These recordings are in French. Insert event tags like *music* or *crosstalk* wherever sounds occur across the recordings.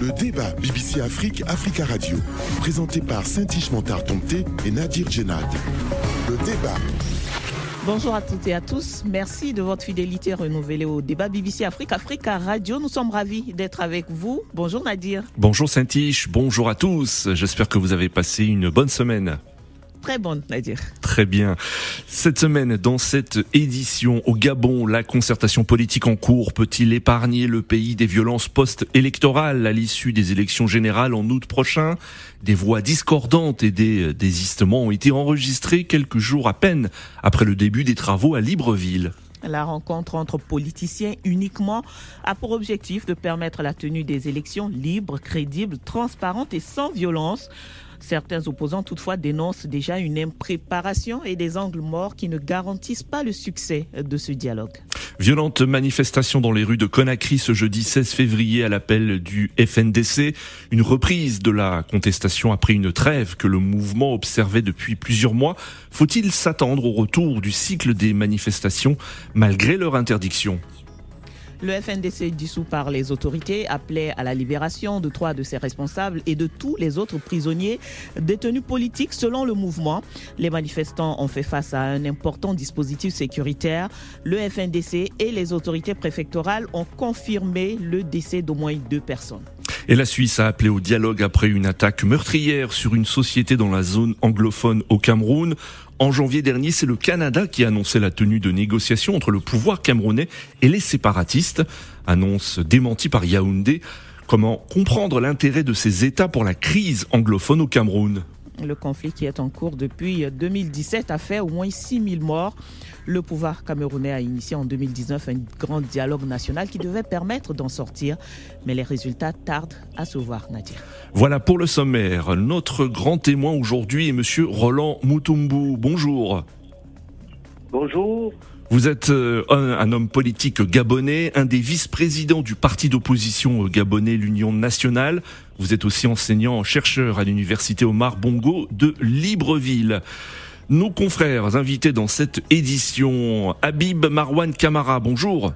Le débat BBC Afrique, Africa Radio, présenté par Saint-Ish Montard Tomté et Nadir Djenad. Le débat. Bonjour à toutes et à tous. Merci de votre fidélité renouvelée au débat BBC Afrique, Africa Radio. Nous sommes ravis d'être avec vous. Bonjour Nadir. Bonjour Saint-Ish, bonjour à tous. J'espère que vous avez passé une bonne semaine très bonne, Nadir. Très bien. Cette semaine, dans cette édition au Gabon, la concertation politique en cours peut-il épargner le pays des violences post-électorales à l'issue des élections générales en août prochain? Des voix discordantes et des désistements ont été enregistrés quelques jours à peine après le début des travaux à Libreville. La rencontre entre politiciens uniquement a pour objectif de permettre la tenue des élections libres, crédibles, transparentes et sans violence. Certains opposants toutefois dénoncent déjà une impréparation et des angles morts qui ne garantissent pas le succès de ce dialogue. Violente manifestation dans les rues de Conakry ce jeudi 16 février à l'appel du FNDC. Une reprise de la contestation après une trêve que le mouvement observait depuis plusieurs mois. Faut-il s'attendre au retour du cycle des manifestations malgré leur interdiction? Le FNDC dissous par les autorités appelait à la libération de trois de ses responsables et de tous les autres prisonniers détenus politiques selon le mouvement. Les manifestants ont fait face à un important dispositif sécuritaire. Le FNDC et les autorités préfectorales ont confirmé le décès d'au moins deux personnes. Et la Suisse a appelé au dialogue après une attaque meurtrière sur une société dans la zone anglophone au Cameroun. En janvier dernier, c'est le Canada qui a annoncé la tenue de négociations entre le pouvoir camerounais et les séparatistes. Annonce démentie par Yaoundé. Comment comprendre l'intérêt de ces États pour la crise anglophone au Cameroun? Le conflit qui est en cours depuis 2017 a fait au moins 6 000 morts. Le pouvoir camerounais a initié en 2019 un grand dialogue national qui devait permettre d'en sortir, mais les résultats tardent à se voir, Nadir. Voilà pour le sommaire. Notre grand témoin aujourd'hui est Monsieur Roland Mutumbu. Bonjour. Bonjour. Vous êtes euh, un, homme politique gabonais, un des vice-présidents du parti d'opposition gabonais, l'Union nationale. Vous êtes aussi enseignant chercheur à l'université Omar Bongo de Libreville. Nos confrères invités dans cette édition, Habib Marwan Kamara, bonjour.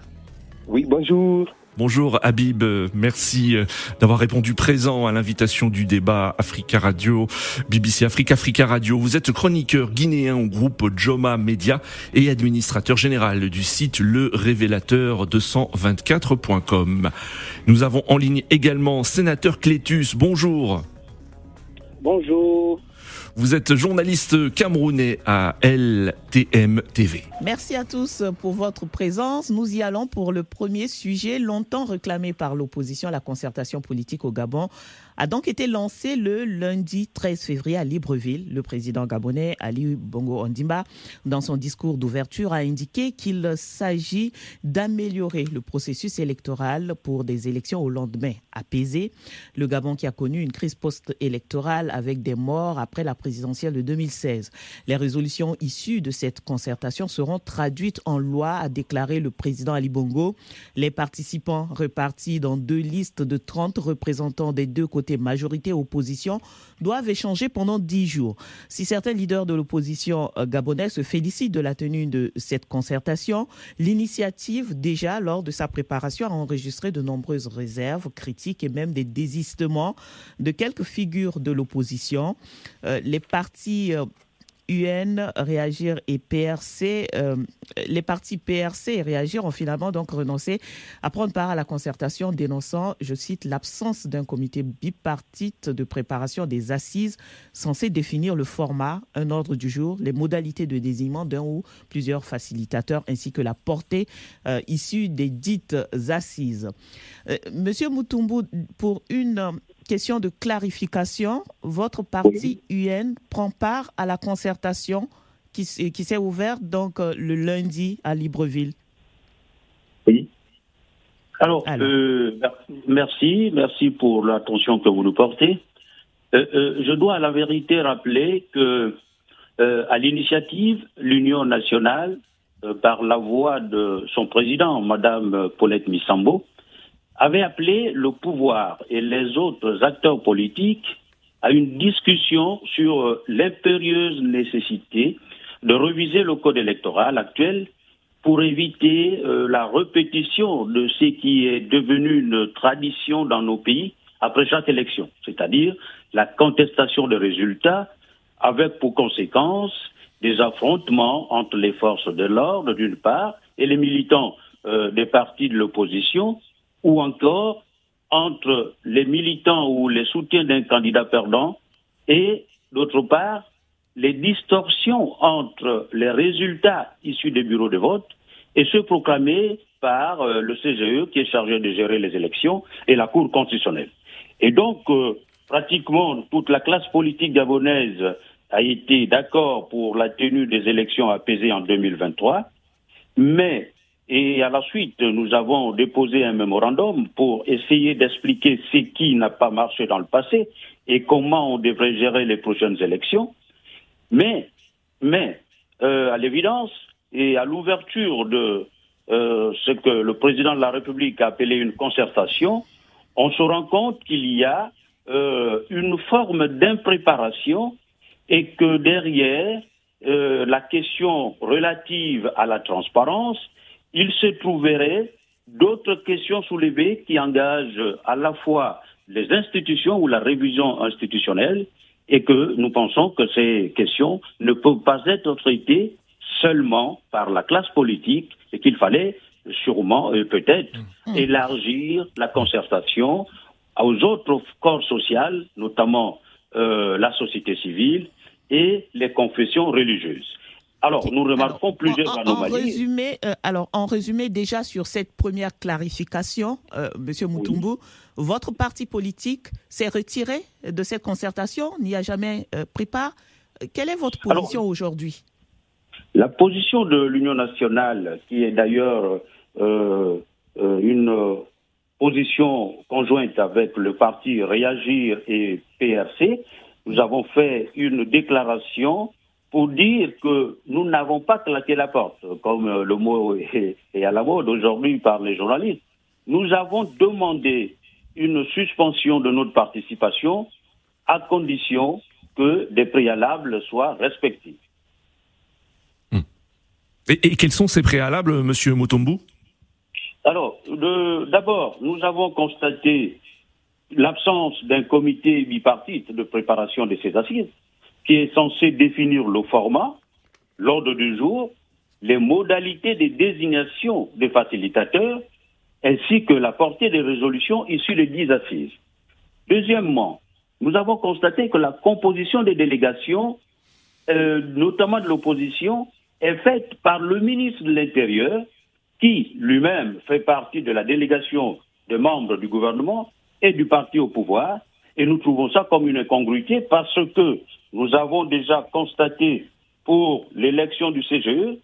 Oui, bonjour. Bonjour Habib, merci euh, d'avoir répondu présent à l'invitation du débat Africa Radio, BBC Africa Radio. Vous êtes chroniqueur guinéen au groupe Joma Media et administrateur général du site Le Révélateur 224.com. Nous avons en ligne également sénateur Clétus. Bonjour. Bonjour. Vous êtes journaliste camerounais à LTM TV. Merci à tous pour votre présence. Nous y allons pour le premier sujet longtemps réclamé par l'opposition à la concertation politique au Gabon a donc été lancé le lundi 13 février à Libreville. Le président gabonais Ali Bongo Ondimba, dans son discours d'ouverture, a indiqué qu'il s'agit d'améliorer le processus électoral pour des élections au lendemain apaisées. Le Gabon qui a connu une crise post-électorale avec des morts après la présidentielle de 2016. Les résolutions issues de cette concertation seront traduites en loi, a déclaré le président Ali Bongo. Les participants repartis dans deux listes de 30 représentants des deux côtés majorité opposition, doivent échanger pendant dix jours. Si certains leaders de l'opposition euh, gabonaise se félicitent de la tenue de cette concertation, l'initiative, déjà lors de sa préparation, a enregistré de nombreuses réserves, critiques et même des désistements de quelques figures de l'opposition. Euh, les partis euh, UN, Réagir et PRC, euh, les partis PRC et Réagir ont finalement donc renoncé à prendre part à la concertation, dénonçant, je cite, l'absence d'un comité bipartite de préparation des assises censé définir le format, un ordre du jour, les modalités de désignement d'un ou plusieurs facilitateurs, ainsi que la portée euh, issue des dites assises. Euh, Monsieur Mutumbu, pour une question de clarification. Votre parti UN prend part à la concertation qui, qui s'est ouverte donc euh, le lundi à Libreville. Oui. Alors, euh, merci, merci pour l'attention que vous nous portez. Euh, je dois à la vérité rappeler que, à l'initiative, l'Union nationale, par la voix de son président, Madame Paulette Missambo, avait appelé le pouvoir et les autres acteurs politiques à une discussion sur euh, l'impérieuse nécessité de reviser le code électoral actuel pour éviter euh, la répétition de ce qui est devenu une tradition dans nos pays, après chaque élection, c'est-à-dire la contestation des résultats avec pour conséquence des affrontements entre les forces de l'ordre d'une part et les militants euh, des partis de l'opposition ou encore entre les militants ou les soutiens d'un candidat perdant et d'autre part les distorsions entre les résultats issus des bureaux de vote et ceux proclamés par euh, le CGE qui est chargé de gérer les élections et la Cour constitutionnelle. Et donc, euh, pratiquement toute la classe politique gabonaise a été d'accord pour la tenue des élections apaisées en 2023, mais et à la suite, nous avons déposé un mémorandum pour essayer d'expliquer ce qui n'a pas marché dans le passé et comment on devrait gérer les prochaines élections. Mais, mais euh, à l'évidence et à l'ouverture de euh, ce que le président de la République a appelé une concertation, on se rend compte qu'il y a euh, une forme d'impréparation et que derrière la question relative à la transparence, il se trouverait d'autres questions soulevées qui engagent à la fois les institutions ou la révision institutionnelle et que nous pensons que ces questions ne peuvent pas être traitées seulement par la classe politique et qu'il fallait sûrement et peut-être mmh. élargir la concertation aux autres corps sociaux, notamment euh, la société civile et les confessions religieuses. Alors, nous remarquons plusieurs anomalies. En résumé, euh, alors, en résumé, déjà sur cette première clarification, euh, Monsieur votre parti politique s'est retiré de cette concertation, n'y a jamais pris part. Quelle est votre position aujourd'hui? La position de l'Union nationale, qui est d'ailleurs une position conjointe avec le parti Réagir et PRC, nous avons fait une déclaration pour dire que nous n'avons pas claqué la porte, comme le mot est, à la mode aujourd'hui par les journalistes. Nous avons demandé une suspension de notre participation à condition que des préalables soient respectés. Hmm. Et, quels sont ces préalables, Monsieur Motombo? Alors, d'abord, nous avons constaté l'absence d'un comité bipartite de préparation de ces assises, qui est censé définir le format, l'ordre du jour, les modalités de désignation des facilitateurs, ainsi que la portée des résolutions issues des dix assises. Deuxièmement, nous avons constaté que la composition des délégations, euh, notamment de l'opposition, est faite par le ministre de l'Intérieur, qui lui-même fait partie de la délégation des membres du gouvernement et du parti au pouvoir. Et nous trouvons ça comme une incongruité parce que nous avons déjà constaté pour l'élection du CGE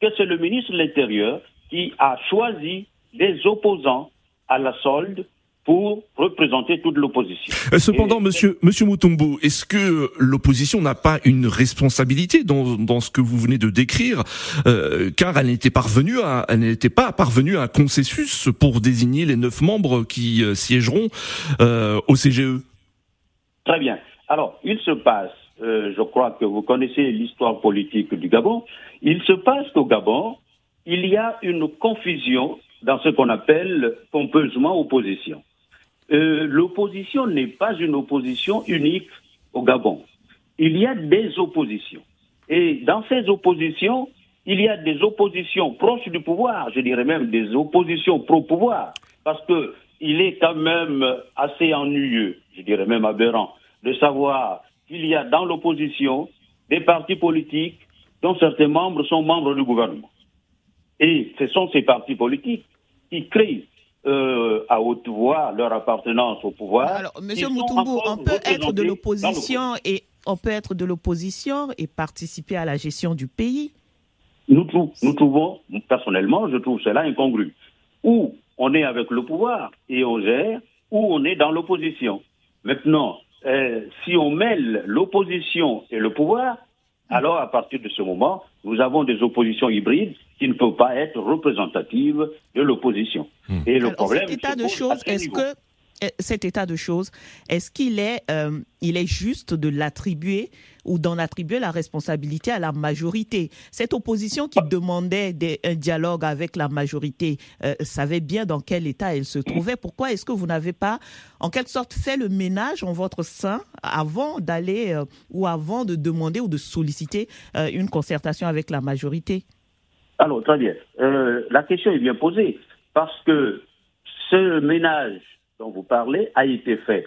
que c'est le ministre de l'Intérieur qui a choisi des opposants à la solde pour représenter toute l'opposition. Euh, cependant, monsieur, monsieur Mutombo, est-ce que l'opposition n'a pas une responsabilité dans, dans, ce que vous venez de décrire, euh, car elle n'était parvenue à, elle n'était pas parvenue à un consensus pour désigner les neuf membres qui euh, siégeront euh, au CGE Très bien. Alors, il se passe, euh, je crois que vous connaissez l'histoire politique du Gabon, il se passe qu'au Gabon, il y a une confusion dans ce qu'on appelle pompeusement opposition. Euh, l'opposition n'est pas une opposition unique au Gabon. Il y a des oppositions. Et dans ces oppositions, il y a des oppositions proches du pouvoir, je dirais même des oppositions pro-pouvoir, parce que il est quand même assez ennuyeux, je dirais même aberrant, de savoir qu'il y a dans l'opposition des partis politiques dont certains membres sont membres du gouvernement. Et ce sont ces partis politiques qui créent euh, à haute voix leur appartenance au pouvoir. Alors, Monsieur Moutoumbo, on peut être de l'opposition et on peut être de l'opposition et participer à la gestion du pays? Nous, nous trouvons, personnellement, je trouve cela incongru. Ou on est avec le pouvoir et on gère, ou on est dans l'opposition. Maintenant, euh, si on mêle l'opposition et le pouvoir, alors à partir de ce moment, nous avons des oppositions hybrides qui ne peuvent pas être représentatives de l'opposition. Hmm. Et le problème, cet état de choses, est-ce que cet état de choses, est-ce qu'il est, euh, il est juste de l'attribuer ou d'en attribuer la responsabilité à la majorité? Cette opposition qui demandait un dialogue avec la majorité euh, savait bien dans quel état elle se trouvait. Pourquoi est-ce que vous n'avez pas, en quelque sorte, fait le ménage en votre sein avant d'aller ou avant de demander ou de solliciter une concertation avec la majorité? Alors, très bien. la question est bien posée parce que ce ménage dont vous parlez a été fait.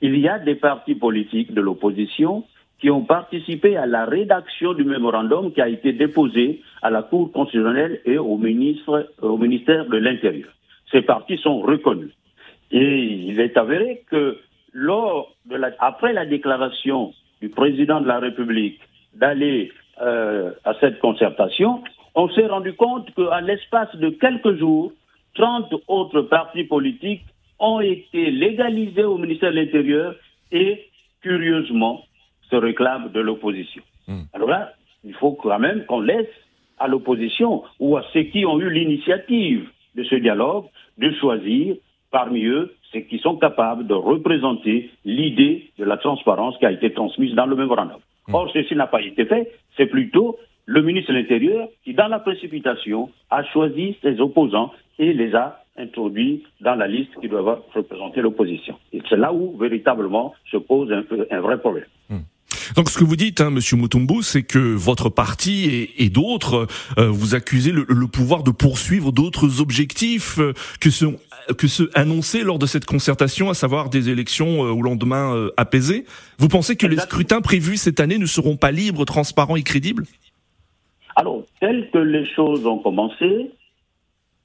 Il y a des partis politiques de l'opposition qui ont participé à la rédaction du mémorandum qui a été déposé à la Cour constitutionnelle et au, ministère de l'Intérieur. Ces partis sont reconnus. Et il est avéré que après la déclaration du président de la République d'aller euh, à cette concertation, on s'est rendu compte qu'à l'espace de quelques jours, 30 autres partis politiques ont été légalisés au ministère de l'Intérieur et, curieusement, se réclament de l'opposition. Hmm. Alors là, il faut quand même qu'on laisse à l'opposition ou à ceux qui ont eu l'initiative de ce dialogue de choisir parmi eux ceux qui sont capables de représenter l'idée de la transparence qui a été transmise dans le mémorandum. Hmm. Or, ceci n'a pas été fait, c'est plutôt le ministre de l'Intérieur qui, dans la précipitation, a choisi ses opposants et les a introduits dans la liste qui doit représenter l'opposition. Et c'est là où, véritablement, se pose un, un vrai problème. Hmm. Donc ce que vous dites, hein, Monsieur Mutumbu, c'est que votre parti et, d'autres euh, vous accusez le, pouvoir de poursuivre d'autres objectifs euh, que ceux que ceux annoncés lors de cette concertation, à savoir des élections euh, au lendemain apaisées. Vous pensez que les scrutins prévus cette année ne seront pas libres, transparents et crédibles? Alors, telles que les choses ont commencé,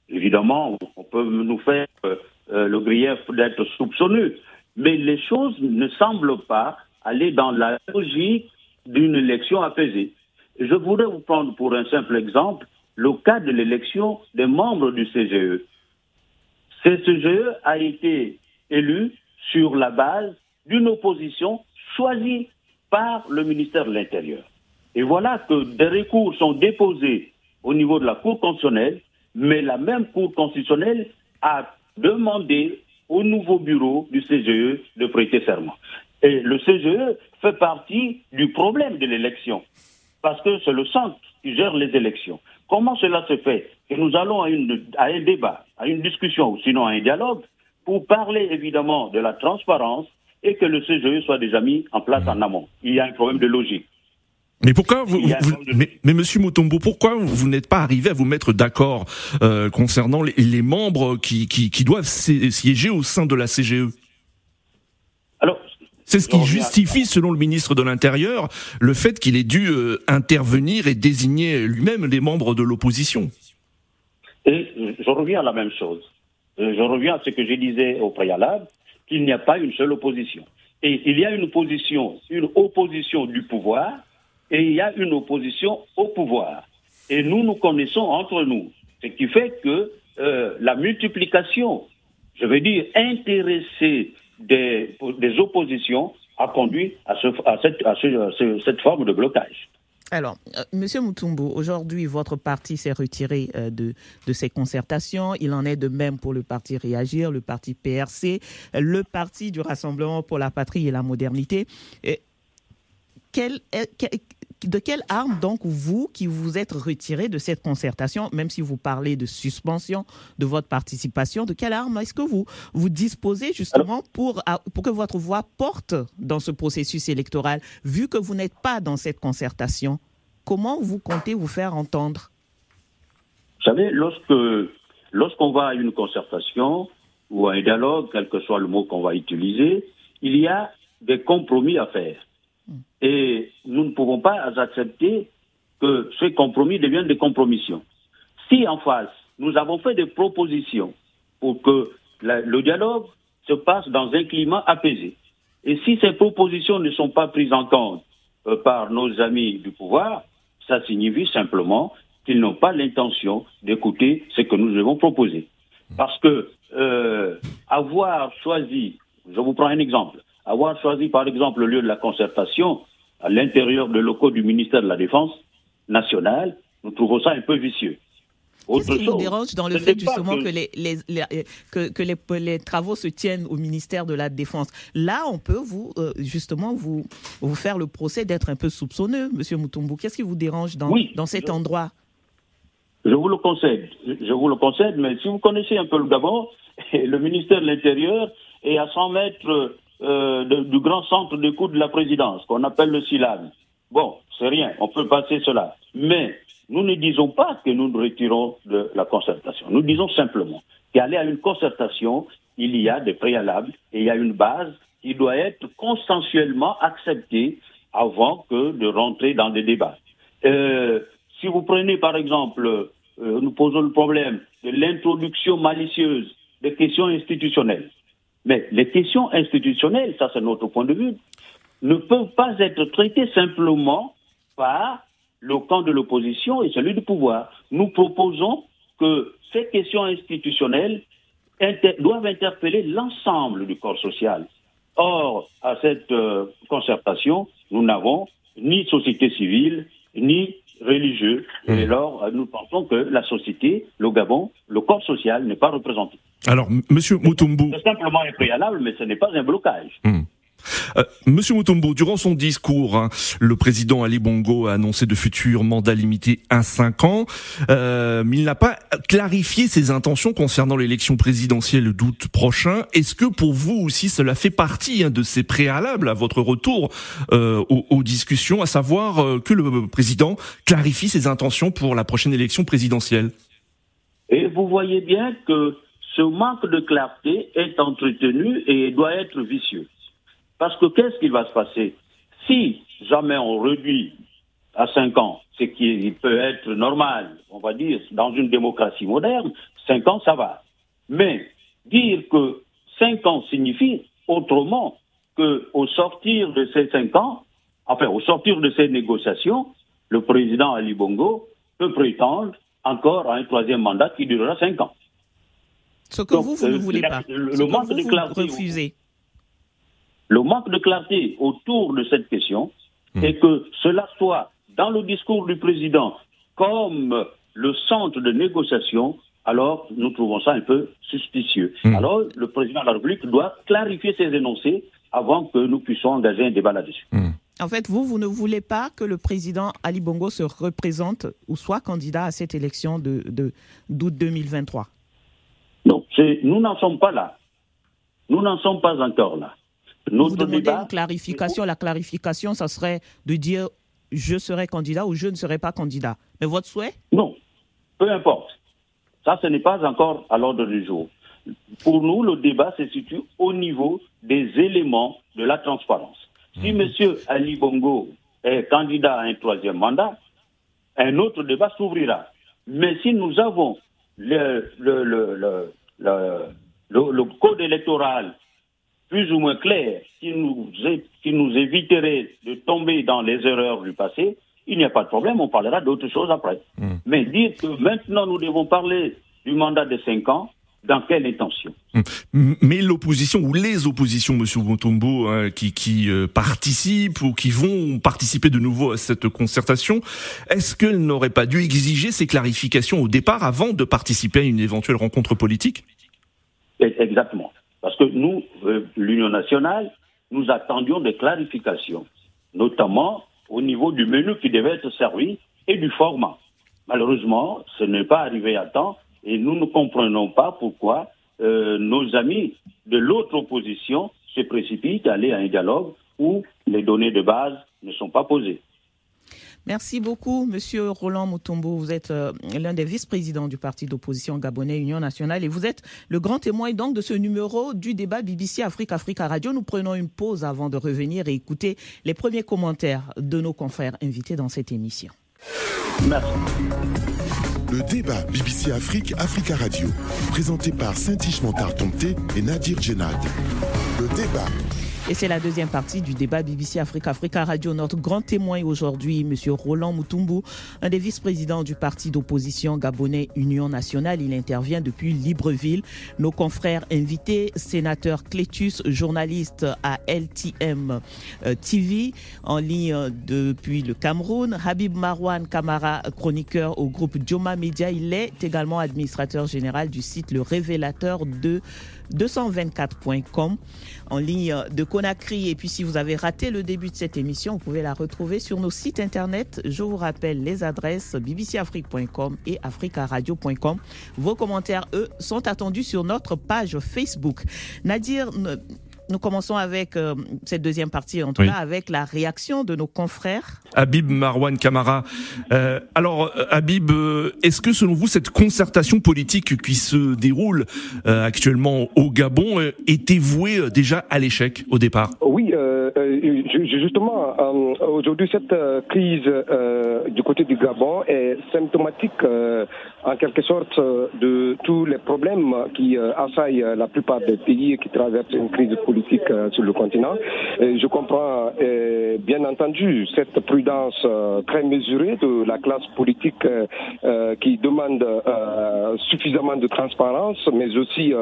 évidemment, on peut nous faire euh, euh, le grief d'être soupçonneux, mais les choses ne semblent pas aller dans la logique d'une élection apaisée. Je voudrais vous prendre pour un simple exemple le cas de l'élection des membres du CGE. CGE a été élu sur la base d'une opposition choisie par le ministère de l'Intérieur. Et voilà que des recours sont déposés au niveau de la Cour constitutionnelle, mais la même Cour constitutionnelle a demandé au nouveau bureau du CGE de prêter serment. Et le CGE fait partie du problème de l'élection, parce que c'est le centre qui gère les élections. Comment cela se fait Que nous allons à, à un débat, à une discussion, ou sinon à un dialogue, pour parler évidemment de la transparence et que le CGE soit déjà mis en place en amont? Il y a un problème de logique. Mais pourquoi vous, mais, Monsieur Mutombo, pourquoi vous, n'êtes pas arrivé à vous mettre d'accord euh, concernant les, membres qui, qui, doivent siéger au sein de la CGE Alors, c'est ce qui justifie, selon le ministre de l'Intérieur, le fait qu'il ait dû euh, intervenir et désigner lui-même les membres de l'opposition. Et je reviens à la même chose. Euh, je reviens à ce que je disais au préalable, qu'il n'y a pas une seule opposition. Et il y a une opposition, une opposition du pouvoir et il y a une opposition au pouvoir. Et nous nous connaissons entre nous. Ce qui fait que euh, la multiplication, je veux dire, intéresser des, oppositions a conduit à, ce, à, cette, forme de blocage. Alors, euh, Monsieur Mutumbu, aujourd'hui, votre parti s'est retiré euh, de, de ces concertations. Il en est de même pour le parti Réagir, le parti PRC, le parti du Rassemblement pour la patrie et la modernité. Et quel, de quelle arme, donc, vous, qui vous êtes retiré de cette concertation, même si vous parlez de suspension de votre participation, de quelle arme est-ce que vous, vous disposez justement pour, pour que votre voix porte dans ce processus électoral, vu que vous n'êtes pas dans cette concertation? Comment vous comptez vous faire entendre? Vous savez, lorsque, lorsqu'on va à une concertation ou à un dialogue, quel que soit le mot qu'on va utiliser, il y a des compromis à faire. Et nous ne pouvons pas accepter que ces compromis deviennent des compromissions. Si en face, nous avons fait des propositions pour que le dialogue se passe dans un climat apaisé, et si ces propositions ne sont pas prises en compte euh, par nos amis du pouvoir, ça signifie simplement qu'ils n'ont pas l'intention d'écouter ce que nous devons proposer. Parce que euh, avoir choisi, je vous prends un exemple, avoir choisi par exemple le lieu de la concertation à l'intérieur des locaux du ministère de la Défense nationale, nous trouvons ça un peu vicieux. Qu'est-ce qui vous dérange dans le fait justement que, les, que, que les, les, travaux se tiennent au ministère de la Défense? Là, on peut vous euh, justement vous, vous faire le procès d'être un peu soupçonneux, Monsieur Mutumbu. Qu'est-ce qui vous dérange dans, dans cet endroit? Je vous le concède, je vous le concède, mais si vous connaissez un peu le Gabon, *laughs* le ministère de l'Intérieur est à 100 mètres euh, du grand centre d'écoute de la présidence, qu'on appelle le SILAN. Bon, c'est rien, on peut passer cela. Mais nous ne disons pas que nous nous retirons de la concertation. Nous disons simplement qu'aller à une concertation, il y a des préalables et il y a une base qui doit être consensuellement acceptée avant que de rentrer dans des débats. Euh, si vous prenez par exemple, euh, nous posons le problème de l'introduction malicieuse des questions institutionnelles. Mais les questions institutionnelles, ça c'est notre point de vue, ne peuvent pas être traitées simplement par le camp de l'opposition et celui du pouvoir. Nous proposons que ces questions institutionnelles doivent interpeller l'ensemble du corps social. Or, à cette euh, concertation, nous n'avons ni société civile, ni religieux. Et mmh. alors, nous pensons que la société, le Gabon, le corps social n'est pas représenté. Alors, Monsieur Mutumbu. C'est simplement un préalable, mais ce n'est pas un blocage. Mmh. Euh, Monsieur Mutombo, durant son discours, hein, le président Ali Bongo a annoncé de futurs mandats limités à 5 ans, euh, il n'a pas clarifié ses intentions concernant l'élection présidentielle d'août prochain. Est-ce que pour vous aussi cela fait partie hein, de ces préalables à votre retour euh, aux, discussions, à savoir que le président clarifie ses intentions pour la prochaine élection présidentielle? Et vous voyez bien que ce manque de clarté est entretenu et doit être vicieux. Parce que qu'est-ce qui va se passer Si jamais on réduit à 5 ans, ce qui peut être normal, on va dire, dans une démocratie moderne, 5 ans, ça va. Mais dire que 5 ans signifie autrement qu'au sortir de ces 5 ans, enfin, au sortir de ces négociations, le président Ali Bongo peut prétendre encore à un troisième mandat qui durera 5 ans. Ce que vous, vous ne voulez pas. Le, manque de clarté. Refusez. Le manque de clarté autour de cette question hmm. est que cela soit dans le discours du président comme le centre de négociation, alors nous trouvons ça un peu suspicieux. Hmm. Alors le président de la République doit clarifier ses énoncés avant que nous puissions engager un débat là-dessus. Hmm. En fait, vous, vous ne voulez pas que le président Ali Bongo se représente ou soit candidat à cette élection de, d'août 2023 Non, nous n'en sommes pas là. Nous n'en sommes pas encore là. Vous demandez une clarification. La clarification, ça serait de dire je serai candidat ou je ne serai pas candidat. Mais votre souhait? Non, peu importe. Ça, ce n'est pas encore à l'ordre du jour. Pour nous, le débat se situe au niveau des éléments de la transparence. Si M. Mhm. Ali Bongo est candidat à un troisième mandat, un autre débat s'ouvrira. Mais si nous avons le, le, le, le code électoral plus ou moins clair qui nous, qui nous éviterait de tomber dans les erreurs du passé, il n'y a pas de problème, on parlera d'autres choses après. Hmm. Mais dire que maintenant nous devons parler du mandat de 5 ans, dans quelle intention? Hmm. Mais l'opposition ou les oppositions, Monsieur Montombo, hein, qui, qui euh, participent ou qui vont participer de nouveau à cette concertation, est-ce qu'elles n'auraient pas dû exiger ces clarifications au départ avant de participer à une éventuelle rencontre politique? Exactement. Nous, euh, l'Union nationale, nous attendions des clarifications, notamment au niveau du menu qui devait être servi et du format. Malheureusement, ce n'est pas arrivé à temps et nous ne comprenons pas pourquoi euh, nos amis de l'autre opposition se précipitent à aller à un dialogue où les données de base ne sont pas posées. Merci beaucoup, Monsieur Roland Mutombo. Vous êtes euh, l'un des vice-présidents du parti d'opposition gabonais Union nationale et vous êtes le grand témoin donc de ce numéro du débat BBC Afrique Africa Radio. Nous prenons une pause avant de revenir et écouter les premiers commentaires de nos confrères invités dans cette émission. Merci. Le débat BBC Afrique Africa Radio, présenté par Saint-Ish Montar et Nadir Djenad. Le débat Et c'est la deuxième partie du débat BBC Africa Africa Radio. Notre grand témoin aujourd'hui, M. Roland Moutumbu, un des vice-présidents du parti d'opposition gabonais Union Nationale. Il intervient depuis Libreville. Nos confrères invités, sénateur Clétus, journaliste à LTM euh, TV, en ligne depuis le Cameroun. Habib Marwan Kamara, chroniqueur au groupe Joma Media. Il est également administrateur général du site Le Révélateur de 224.com en ligne de Conakry. Et puis si vous avez raté le début de cette émission, vous pouvez la retrouver sur nos sites internet. Je vous rappelle les adresses bbcafrique.com et africaradio.com. Vos commentaires, eux, sont attendus sur notre page Facebook. Nadir, nous commençons avec euh, cette deuxième partie, en tout cas avec la réaction de nos confrères. Habib Marwan Kamara. Euh, alors, euh, Habib, est-ce que selon vous, cette concertation politique qui se déroule actuellement au Gabon était vouée déjà à l'échec au départ? Oui, justement, aujourd'hui, cette crise du côté du Gabon est symptomatique en quelque sorte de tous les problèmes qui assaillent la plupart des pays qui traversent une crise politique politique euh, sur le continent. Je comprends euh, bien entendu cette prudence euh, très mesurée de la classe politique qui demande suffisamment de transparence, mais aussi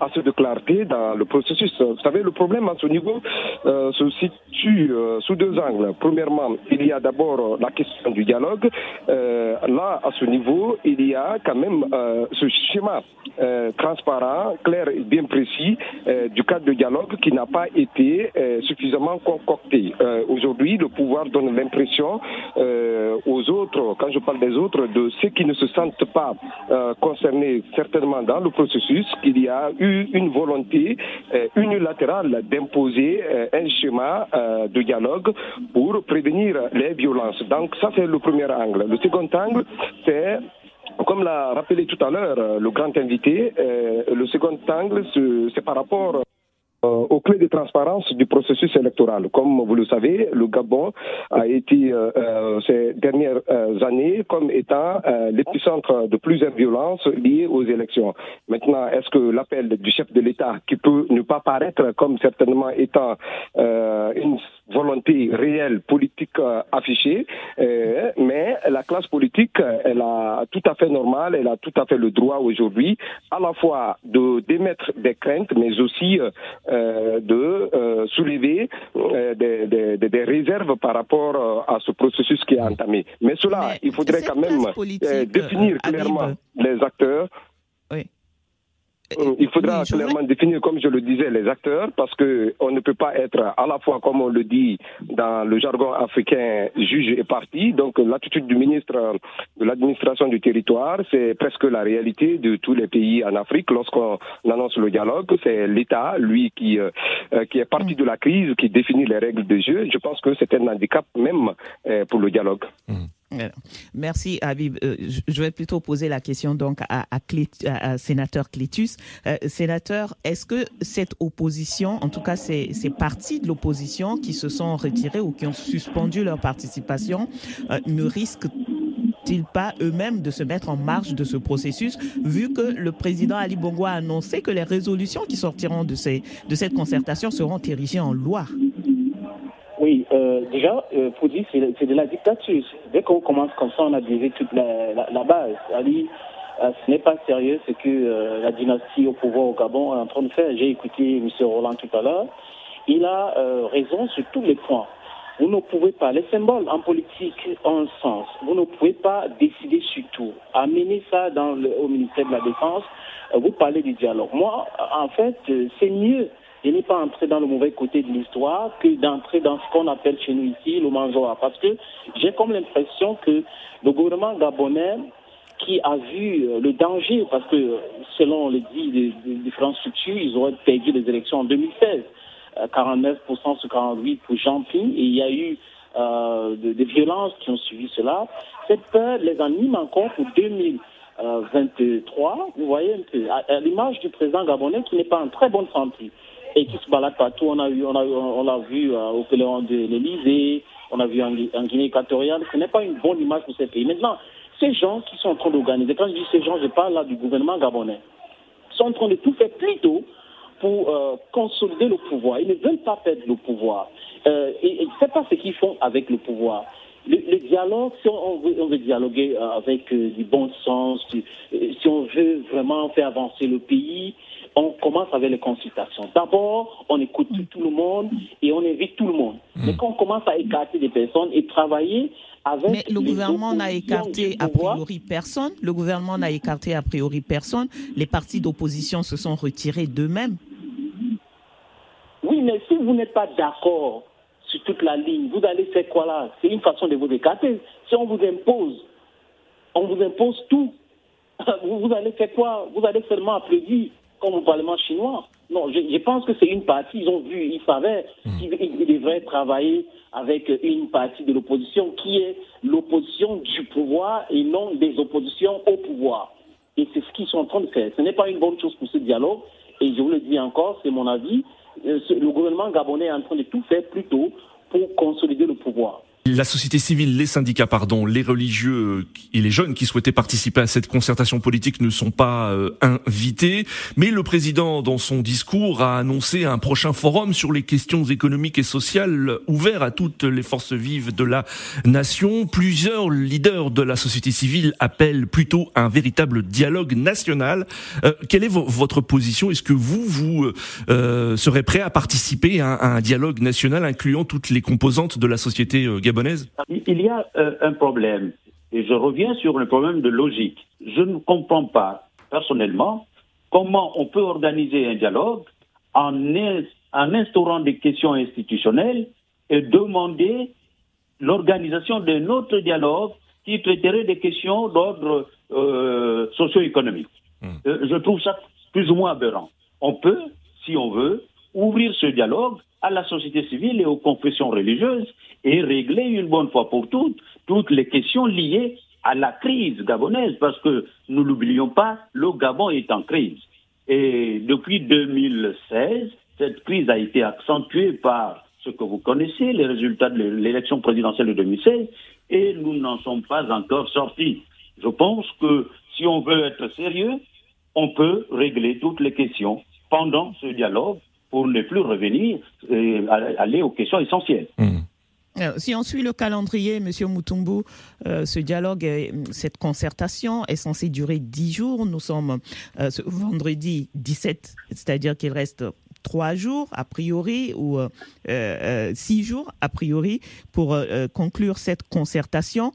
assez de clarté dans le processus. Vous savez, le problème à ce niveau se situe sous deux angles. Premièrement, il y a d'abord la question du dialogue. là, à ce niveau, il y a quand même ce schéma transparent, clair et bien précis du cadre de dialogue qui n'a pas été euh, suffisamment concocté. Euh, aujourd'hui, le pouvoir donne l'impression euh, aux autres, quand je parle des autres, de ceux qui ne se sentent pas concernés certainement dans le processus, qu'il y a eu une volonté unilatérale d'imposer un schéma de dialogue pour prévenir les violences. Donc ça, c'est le premier angle. Le second angle, c'est comme l'a rappelé tout à l'heure le grand invité, le second angle, c'est par rapport euh, aux clés de transparence du processus électoral. Comme vous le savez, le Gabon a été euh, euh ces dernières euh, années comme étant l'épicentre de plusieurs violences liées aux élections. Maintenant, est-ce que l'appel du chef de l'État, qui peut ne pas paraître comme certainement étant une volonté réelle politique affichée, mais la classe politique, elle a tout à fait normal, elle a tout à fait le droit aujourd'hui à la fois de démettre des craintes, mais aussi euh, de euh, soulever euh, des, réserves par rapport à ce processus qui est entamé. Mais cela, il faudrait quand même définir clairement les acteurs. Oui. Euh, il faudra clairement définir, comme je le disais, les acteurs, parce que on ne peut pas être à la fois, comme on le dit dans le jargon africain, juge et parti. Donc l'attitude du ministre de l'administration du territoire, c'est presque la réalité de tous les pays en Afrique. Lorsqu'on annonce le dialogue, c'est l'État, lui, qui euh, euh, qui est parti de la crise, qui définit les règles de jeu. Je pense que c'est un handicap même pour le dialogue. Mm. Merci Habib. Euh, je vais plutôt poser la question donc à, sénateur Clétus. Euh, sénateur, est-ce que cette opposition, en tout cas ces, ces partis de l'opposition qui se sont retirés ou qui ont suspendu leur participation, euh, ne risquent-ils pas eux-mêmes de se mettre en marge de ce processus, vu que le président Ali Bongo a annoncé que les résolutions qui sortiront de, de cette concertation seront érigées en loi? Oui, euh, déjà, euh, pour dire, c'est de la dictature. Dès qu'on commence comme ça, on a déjà toute la, base. Ali, euh, ce n'est pas sérieux ce que euh, la dynastie au pouvoir au Gabon est en train de faire. J'ai écouté M. Roland tout à l'heure. Il a raison sur tous les points. Vous ne pouvez pas, les symboles en politique ont un sens. Vous ne pouvez pas décider sur tout. Amener ça au ministère de la Défense, vous parlez du dialogue. Moi, en fait, c'est mieux je n'ai pas entré dans le mauvais côté de l'histoire que d'entrer dans ce qu'on appelle chez nous ici le manjoa. Parce que j'ai comme l'impression que le gouvernement gabonais qui a vu euh, le danger, parce que selon les dit différentes structures, ils auraient perdu les élections en 2016. 49% euh, sur 48% pour Jean Ping, et il y a eu euh, des violences qui ont suivi cela. Cette peur les anime encore pour 2023. Vous voyez un peu, à l'image du président gabonais qui n'est pas en très bonne santé et qui se balade partout. On a vu, on a, on l'a vu euh, au Péléon de l'Elysée, on a vu en, Guinée équatoriale. Ce n'est pas une bonne image pour ces pays. Maintenant, ces gens qui sont en train d'organiser, quand je dis ces gens, je parle là du gouvernement gabonais, sont en train de tout faire plutôt pour euh, consolider le pouvoir. Ils ne veulent pas perdre le pouvoir. Euh, et, et c'est pas ce qu'ils font avec le pouvoir. Le, dialogue, si on veut, on veut dialoguer euh, avec du bon sens, si on veut vraiment faire avancer le pays, on commence avec les consultations. D'abord, on écoute tout le monde et on invite tout le monde. Hmm. Mais quand on commence à écarter des personnes et travailler avec Mais le gouvernement n'a écarté a priori personne. Le gouvernement n'a écarté a priori personne. Les partis d'opposition se sont retirés d'eux-mêmes. Oui, mais si vous n'êtes pas d'accord sur toute la ligne, vous allez faire quoi là? C'est une façon de vous écarter. Si on vous impose, on vous impose tout, *laughs* vous, allez faire quoi? Vous allez seulement applaudir comme au Parlement chinois. Non, je, pense que c'est une partie, ils ont vu, ils savaient hmm. qu'ils devraient travailler avec une partie de l'opposition qui est l'opposition du pouvoir et non des oppositions au pouvoir. Et c'est ce qu'ils sont en train de faire. Ce n'est pas une bonne chose pour ce dialogue. Et je vous le dis encore, c'est mon avis. Euh, le gouvernement gabonais est en train de tout faire plutôt pour consolider le pouvoir. La société civile, les syndicats, pardon, les religieux et les jeunes qui souhaitaient participer à cette concertation politique ne sont pas euh, invités. Mais le président, dans son discours, a annoncé un prochain forum sur les questions économiques et sociales ouvert à toutes les forces vives de la nation. Plusieurs leaders de la société civile appellent plutôt un véritable dialogue national. Euh, quelle est votre position? Est-ce que vous, vous euh, serez prêt à participer à, un dialogue national incluant toutes les composantes de la société gabonaise il y a euh, un problème, et je reviens sur le problème de logique. Je ne comprends pas, personnellement, comment on peut organiser un dialogue en, en instaurant des questions institutionnelles et demander l'organisation d'un autre dialogue qui traiterait des questions d'ordre euh, socio-économique. Hmm. Euh, je trouve ça plus ou moins aberrant. On peut, si on veut, ouvrir ce dialogue à la société civile et aux confessions religieuses et régler une bonne fois pour toutes toutes les questions liées à la crise gabonaise, parce que nous l'oublions pas, le Gabon est en crise. Et depuis 2016, cette crise a été accentuée par ce que vous connaissez, les résultats de l'élection présidentielle de 2016, et nous n'en sommes pas encore sortis. Je pense que si on veut être sérieux, on peut régler toutes les questions pendant ce dialogue pour ne plus revenir et aller aux questions essentielles. Mmh. Euh, si on suit le calendrier, Monsieur Mutumbu, euh, ce dialogue, cette concertation est censée durer dix jours. Nous sommes euh, ce vendredi 17, c'est-à-dire qu'il reste trois jours a priori ou six jours a priori pour conclure cette concertation.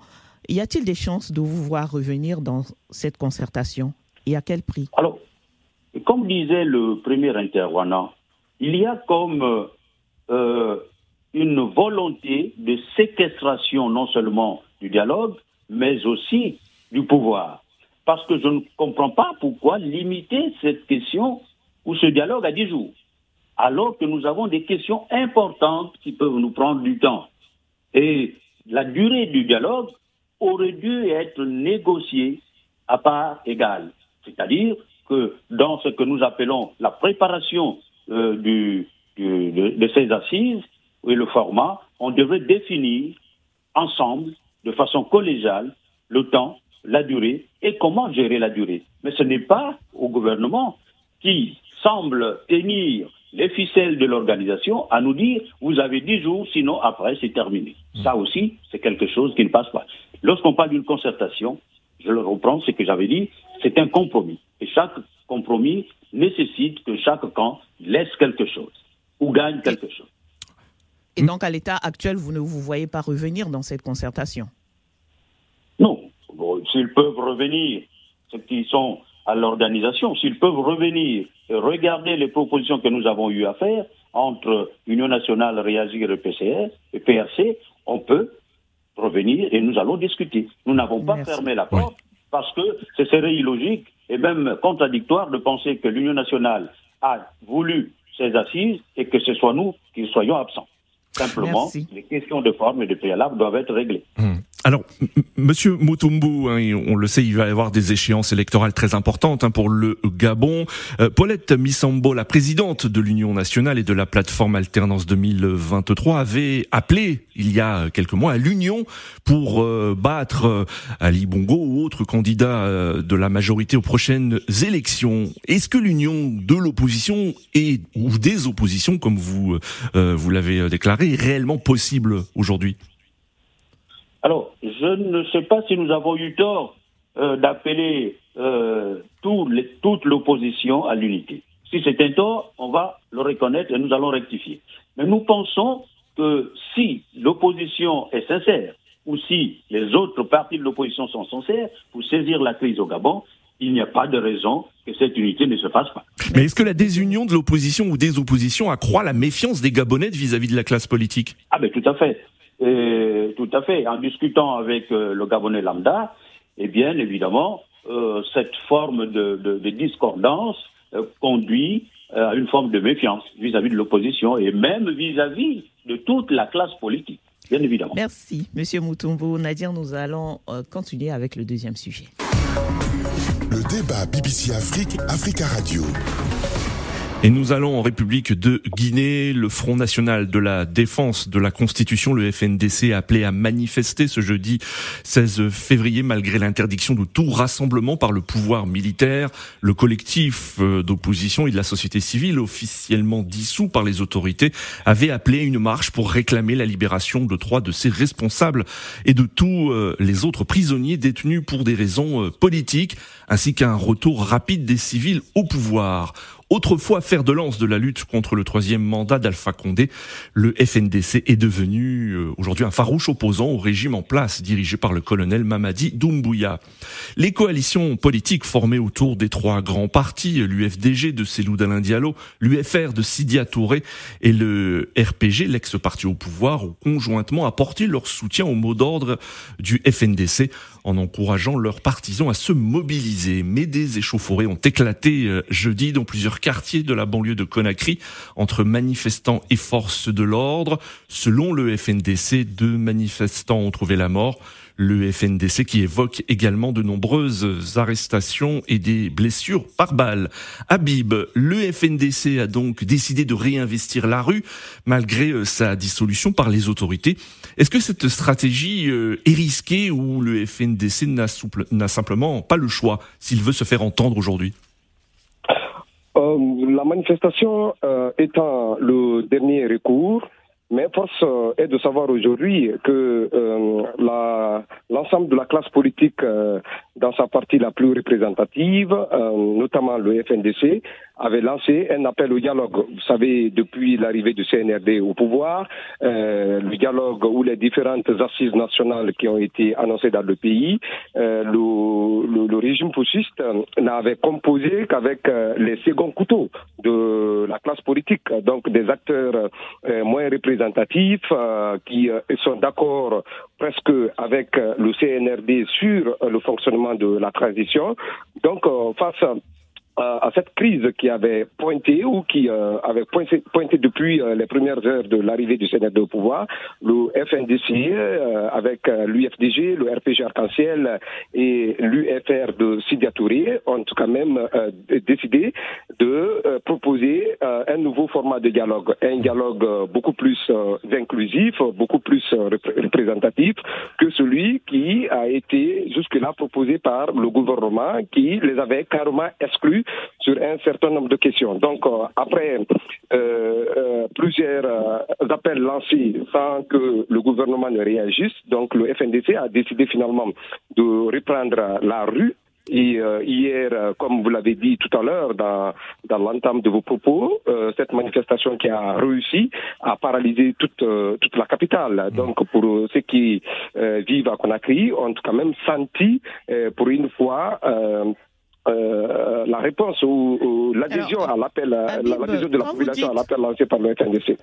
Y a-t-il des chances de vous voir revenir dans cette concertation? Et à quel prix? Alors, comme disait le premier intervenant, il y a comme euh, une volonté de séquestration non seulement du dialogue, mais aussi du pouvoir. Parce que je ne comprends pas pourquoi limiter cette question ou ce dialogue à 10 jours, alors que nous avons des questions importantes qui peuvent nous prendre du temps. Et la durée du dialogue aurait dû être négociée à part égale. C'est-à-dire que dans ce que nous appelons la préparation euh, du, de, ces assises et le format, on devrait définir ensemble, de façon collégiale, le temps, la durée et comment gérer la durée. Mais ce n'est pas au gouvernement qui semble tenir les ficelles de l'organisation à nous dire vous avez 10 jours, sinon après c'est terminé. Mmh. Ça aussi, c'est quelque chose qui ne passe pas. Lorsqu'on parle d'une concertation, je le reprends, ce que j'avais dit, c'est un compromis. Et chaque compromis nécessite que chaque camp laisse quelque chose ou gagne quelque chose. Et donc, à l'état actuel, vous ne vous voyez pas revenir dans cette concertation? Non. s'ils peuvent revenir, ceux qui sont à l'organisation, s'ils peuvent revenir et regarder les propositions que nous avons eu à faire entre Union nationale, Réagir et PCR, et PRC, on peut revenir et nous allons discuter. Nous n'avons pas fermé la porte parce que ce serait illogique et même contradictoire de penser que l'Union nationale a voulu ces assises et que ce soit nous qui soyons absents. Simplement, les questions de forme et de préalable doivent être réglées. Hum. Alors, Monsieur Mutumbu, hein, on le sait, il va y avoir des échéances électorales très importantes hein, pour le Gabon. Euh, Paulette Missambo, la présidente de l'Union nationale et de la plateforme Alternance 2023, avait appelé il y a quelques mois à l'Union pour euh, battre euh, Ali Bongo ou autres candidats de la majorité aux prochaines élections. Est-ce que l'union de l'opposition et ou des oppositions, comme vous vous l'avez déclaré, est réellement possible aujourd'hui? Alors, je ne sais pas si nous avons eu tort euh, d'appeler euh, toute l'opposition à l'unité. Si c'est un tort, on va le reconnaître et nous allons rectifier. Mais nous pensons que si l'opposition est sincère, ou si les autres partis de l'opposition sont sincères pour saisir la crise au Gabon, il n'y a pas de raison que cette unité ne se fasse pas. Mais est-ce que la désunion de l'opposition ou des oppositions accroît la méfiance des Gabonais vis-à-vis -vis de la classe politique? Ah ben tout à fait. Et, tout à fait. En discutant avec euh, le Gabonais lambda, eh bien, évidemment, euh, cette forme de, de, discordance euh, conduit à une forme de méfiance vis-à-vis de l'opposition et même vis-à-vis de toute la classe politique, bien évidemment. Merci, Monsieur Moutumbo. Nadir, nous allons continuer avec le deuxième sujet. Le débat BBC Afrique, Africa Radio. Et nous allons en République de Guinée. Le Front national de la défense de la Constitution, le FNDC, a appelé à manifester ce jeudi 16 février malgré l'interdiction de tout rassemblement par le pouvoir militaire. Le collectif euh, d'opposition et de la société civile, officiellement dissous par les autorités, avait appelé à une marche pour réclamer la libération de trois de ses responsables et de tous euh, les autres prisonniers détenus pour des raisons euh, politiques, ainsi qu'un retour rapide des civils au pouvoir. Autrefois fer de lance de la lutte contre le troisième mandat d'Alpha Condé, le FNDC est devenu euh, aujourd'hui un farouche opposant au régime en place dirigé par le colonel Mamadi Doumbouya. Les coalitions politiques formées autour des trois grands partis, l'UFDG de Cellou Dalain Diallo, l'UFR de Sidia Touré et le RPG, l'ex-parti au pouvoir, ont conjointement apporté leur soutien au mot d'ordre du FNDC en encourageant leurs partisans à se mobiliser. Mais des échauffourées ont éclaté euh, jeudi dans plusieurs quartiers de la banlieue de Conakry entre manifestants et forces de l'ordre. Selon le FNDC, deux manifestants ont trouvé la mort le FNDC qui évoque également de nombreuses arrestations et des blessures par balle. Habib, le FNDC a donc décidé de réinvestir la rue malgré euh, sa dissolution par les autorités. Est-ce que cette stratégie euh, est risquée ou le FNDC n'a simplement pas le choix s'il veut se faire entendre aujourd'hui? Euh, La manifestation étant le dernier recours, mais force euh, est de savoir aujourd'hui que euh, l'ensemble de la classe politique, euh, dans sa partie la plus représentative, notamment le FNDC, avait lancé un appel au dialogue. Vous savez, depuis l'arrivée du CNRD au pouvoir, euh, le dialogue ou les différentes assises nationales qui ont été annoncées dans le pays, euh, régime poussiste n'avait composé qu'avec euh, les seconds couteaux de la classe politique, donc des acteurs euh, moins représentatifs euh, qui sont d'accord presque avec le CNRD sur le fonctionnement de la transition. Donc, face à cette crise qui avait pointé ou qui euh, avait pointé, pointé depuis euh, les premières heures de l'arrivée du Sénat au pouvoir, le FNDC euh, avec l'UFDG, le RPG Arc-en-Ciel et l'UFR de Sidia Touré ont quand même décidé de proposer un nouveau format de dialogue, un dialogue beaucoup plus inclusif, beaucoup plus représentatif que celui qui a été jusque-là proposé par le gouvernement qui les avait carrément exclus sur un certain nombre de questions. Donc, euh, après euh, euh, plusieurs appels lancés sans que le gouvernement ne réagisse, donc le FNDC a décidé finalement de reprendre la rue et hier, comme vous l'avez dit tout à l'heure dans, dans l'entame de vos propos, cette manifestation qui a réussi à paralyser toute, toute la capitale. Donc pour ceux qui vivent à Conakry, ont quand même senti pour une fois euh, la réponse ou, l'adhésion à l'appel, l'adhésion de la population à l'appel lancé par le FNDC.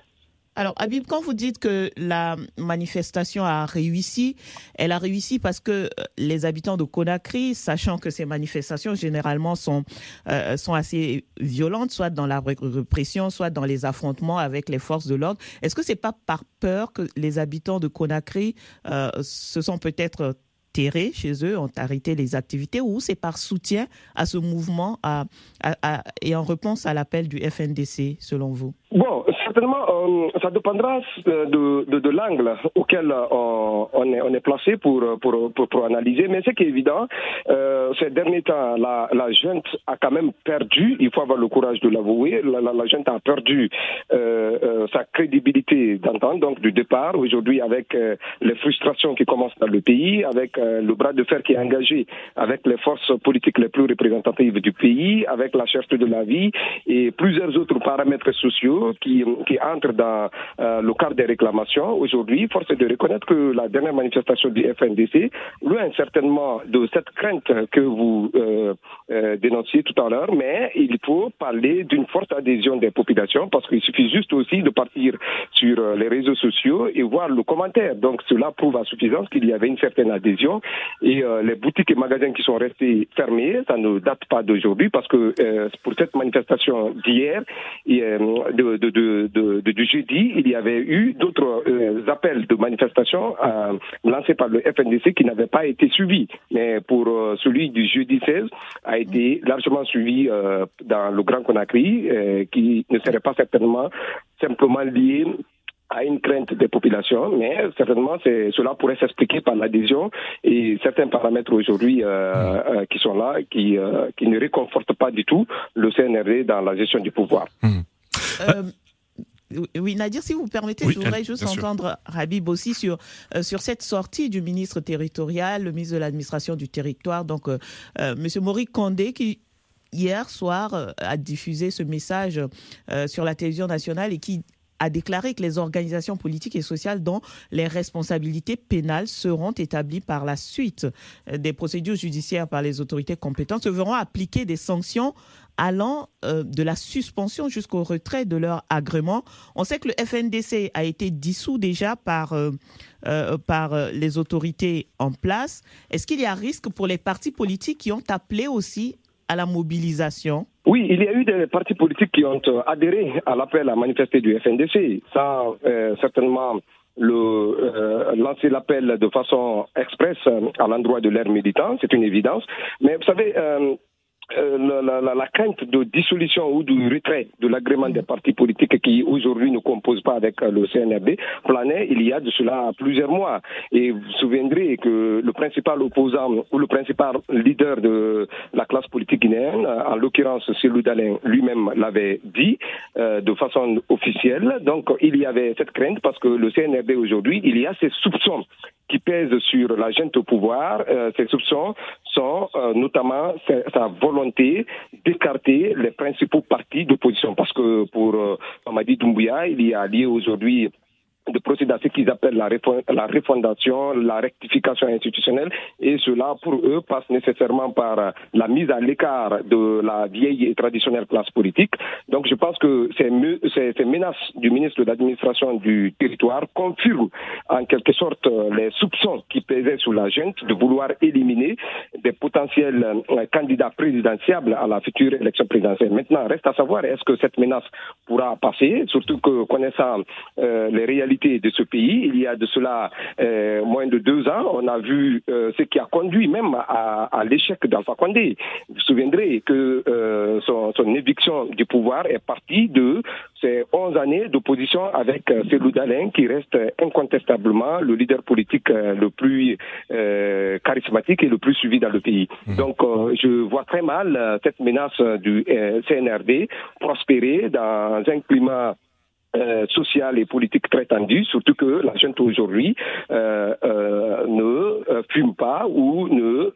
Alors, Habib, quand vous dites que la manifestation a réussi, elle a réussi parce que euh, les habitants de Conakry, sachant que ces manifestations généralement sont, euh, sont assez violentes, soit dans la répression, soit dans les affrontements avec les forces de l'ordre, est-ce que c'est pas par peur que les habitants de Conakry euh, se sont peut-être chez eux, ont arrêté les activités, ou c'est par soutien à ce mouvement et en réponse à l'appel du FNDC, selon vous? Bon, certainement, euh, ça dépendra euh, de, de, l'angle auquel euh, on, est, on est placé pour, pour, pour, analyser. Mais ce qui est évident, ces derniers temps, la, la a quand même perdu, il faut avoir le courage de l'avouer, la, la, la, junte a perdu sa crédibilité d'entente, donc du départ. Aujourd'hui, avec les frustrations qui commencent dans le pays, avec le bras de fer qui est engagé avec les forces politiques les plus représentatives du pays, avec la cherté de la vie et plusieurs autres paramètres sociaux qui, qui entrent dans euh, le cadre des réclamations. Aujourd'hui, force est de reconnaître que la dernière manifestation du FNDC, loin certainement de cette crainte que vous euh, euh, dénonciez tout à l'heure, mais il faut parler d'une forte adhésion des populations parce qu'il suffit juste aussi de partir sur euh, les réseaux sociaux et voir le commentaire. Donc cela prouve à suffisance qu'il y avait une certaine adhésion et les boutiques et magasins qui sont restés fermés, ça ne date pas d'aujourd'hui parce que pour cette manifestation d'hier, de de, du jeudi, il y avait eu d'autres euh, appels de manifestation euh, lancés par le FNDC qui n'avaient pas été suivis. Mais pour euh, celui du jeudi 16, a été largement suivi dans le Grand Conakry, qui ne serait pas certainement simplement lié à une crainte des populations, mais certainement cela pourrait s'expliquer par l'adhésion et certains paramètres aujourd'hui qui sont là, qui, qui ne réconfortent pas du tout le CNRD dans la gestion du pouvoir. Mmh. Oui, Nadir, si vous me permettez, je voudrais juste entendre Habib aussi sur, euh, sur cette sortie du ministre territorial, le ministre de l'administration du territoire, donc euh, euh, M. Maurice Condé, qui hier soir a diffusé ce message sur la télévision nationale et qui a déclaré que les organisations politiques et sociales dont les responsabilités pénales seront établies par la suite des procédures judiciaires par les autorités compétentes se verront appliquer des sanctions allant euh, de la suspension jusqu'au retrait de leur agrément. On sait que le FNDC a été dissous déjà par, euh, euh, par les autorités en place. Est-ce qu'il y a risque pour les partis politiques qui ont appelé aussi à la mobilisation? Oui, il y a eu des partis politiques qui ont adhéré à l'appel à manifester du FNDC. Ça, certainement, le, lancer l'appel de façon expresse à l'endroit de l'air militant, c'est une évidence. Mais vous savez, euh, la, la, crainte de dissolution ou du retrait de l'agrément des partis politiques qui aujourd'hui ne composent pas avec le CNRD planait il y a de cela plusieurs mois. Et vous vous souviendrez que le principal opposant ou le principal leader de la classe politique guinéenne, en l'occurrence Célou Dalin lui-même l'avait dit euh, de façon officielle. Donc il y avait cette crainte parce que le CNRD aujourd'hui, il y a ces soupçons qui pèsent sur la gente au pouvoir. Euh, ces soupçons sont euh, notamment sa, volonté d'écarter les principaux partis d'opposition. Parce que pour euh, Mamadi Doumbouya, il y a lié aujourd'hui de procéder à ce qu'ils appellent la, la refondation, la rectification institutionnelle, et cela, pour eux, passe nécessairement par la mise à l'écart de la vieille et traditionnelle classe politique. Donc, je pense que ces, ces menaces du ministre de l'administration du territoire confirment en quelque sorte les soupçons qui pesaient sur la gente de vouloir éliminer des potentiels euh, candidats présidentiables à la future élection présidentielle. Maintenant, reste à savoir est-ce que cette menace pourra passer, surtout que connaissant euh, les réalités de ce pays. Il y a de cela euh, moins de deux ans, on a vu euh, ce qui a conduit même à, à l'échec d'Alpha Condé. Vous vous souviendrez que euh, son, son, éviction du pouvoir est partie de ces 11 années d'opposition avec euh, Célou Dalin, qui reste incontestablement le leader politique le plus charismatique et le plus suivi dans le pays. Mmh. Donc, je vois très mal cette menace du CNRD prospérer dans un climat euh, sociale et politique très tendue, surtout que la jeune aujourd'hui euh, euh, ne fume pas ou ne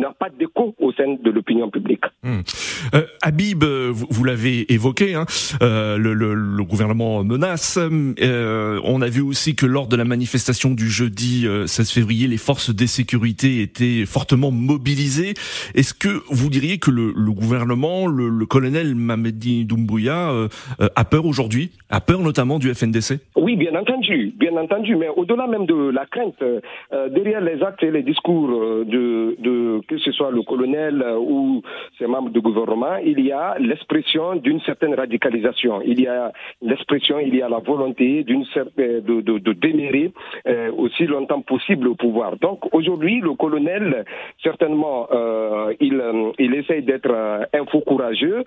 n'a pas d'écho au sein de l'opinion publique. Hmm. Habib, vous, l'avez évoqué, hein, le, le, le, gouvernement menace. on a vu aussi que lors de la manifestation du jeudi 16 février, les forces de sécurité étaient fortement mobilisées. Est-ce que vous diriez que le, le gouvernement, le, colonel Mamedi Doumbouya, a peur aujourd'hui, a peur notamment du FNDC Oui, bien entendu, bien entendu, mais au-delà même de la crainte, euh, derrière les actes et les discours de, de, que ce soit le colonel ou ses membres du gouvernement, il y a l'expression d'une certaine radicalisation, il y a l'expression, il y a la volonté d'une de, de, de démérer aussi longtemps possible au pouvoir. Donc aujourd'hui, le colonel, certainement, il, il essaye d'être un faux courageux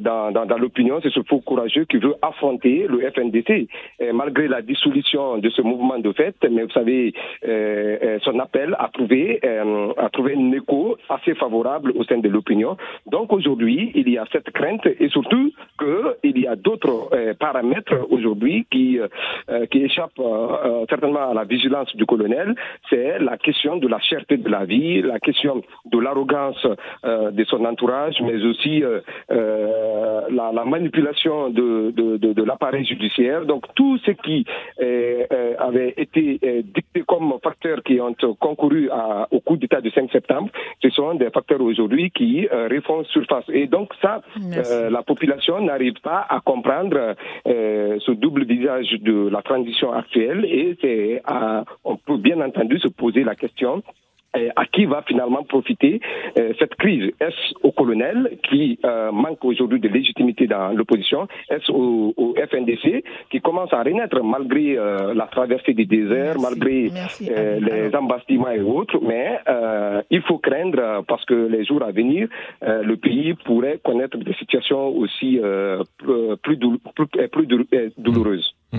dans, dans, dans l'opinion, c'est ce faux courageux qui veut affronter le FNDC, malgré la dissolution de ce mouvement de fait. Mais vous savez, euh, euh, son appel a trouvé, euh, a trouvé un écho assez favorable au sein de l'opinion. Donc aujourd'hui, il y a cette crainte et surtout qu'il y a d'autres paramètres aujourd'hui qui, qui échappent certainement à la vigilance du colonel. C'est la question de la cherté de la vie, la question de l'arrogance de son entourage, mais aussi la, la, manipulation de, de, de, de l'appareil judiciaire. Donc tout ce qui euh, euh avait été euh, dicté comme facteurs qui ont concouru à, au coup d'État du 5 septembre, ce sont des facteurs aujourd'hui qui refont surface. Et donc ça, la population n'arrive pas à comprendre ce double visage de la transition actuelle et c'est on peut bien entendu se poser la question à qui va finalement profiter euh, cette crise? Est-ce au colonel qui euh, manque aujourd'hui de légitimité dans l'opposition? Est-ce au, FNDC qui commence à renaître malgré euh, la traversée des déserts, malgré les embastiments et autres? Mais il faut craindre parce que les jours à venir, le pays pourrait connaître des situations aussi plus, plus, douloureuses. Mmh.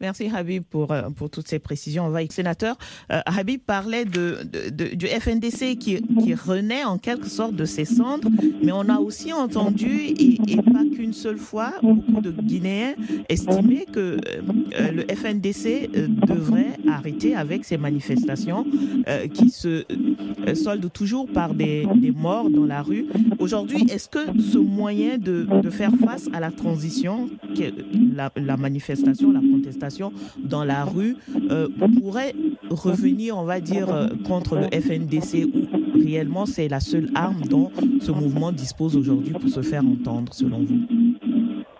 Merci Habib pour, euh, pour toutes ces précisions. On va sénateur. Euh, Habib parlait de, de, du FNDC qui, qui, renaît en quelque sorte de ses cendres, mais on a aussi entendu, et, pas qu'une seule fois, beaucoup de Guinéens estimer que euh, le FNDC devrait arrêter avec ces manifestations qui se soldent toujours par des, des morts dans la rue. Aujourd'hui, est-ce que ce moyen de, de, faire face à la transition, la, la manifestation, la contestation, dans la rue euh, pourrait revenir, on va dire, euh, contre le FNDC ou réellement c'est la seule arme dont ce mouvement dispose aujourd'hui pour se faire entendre, selon vous?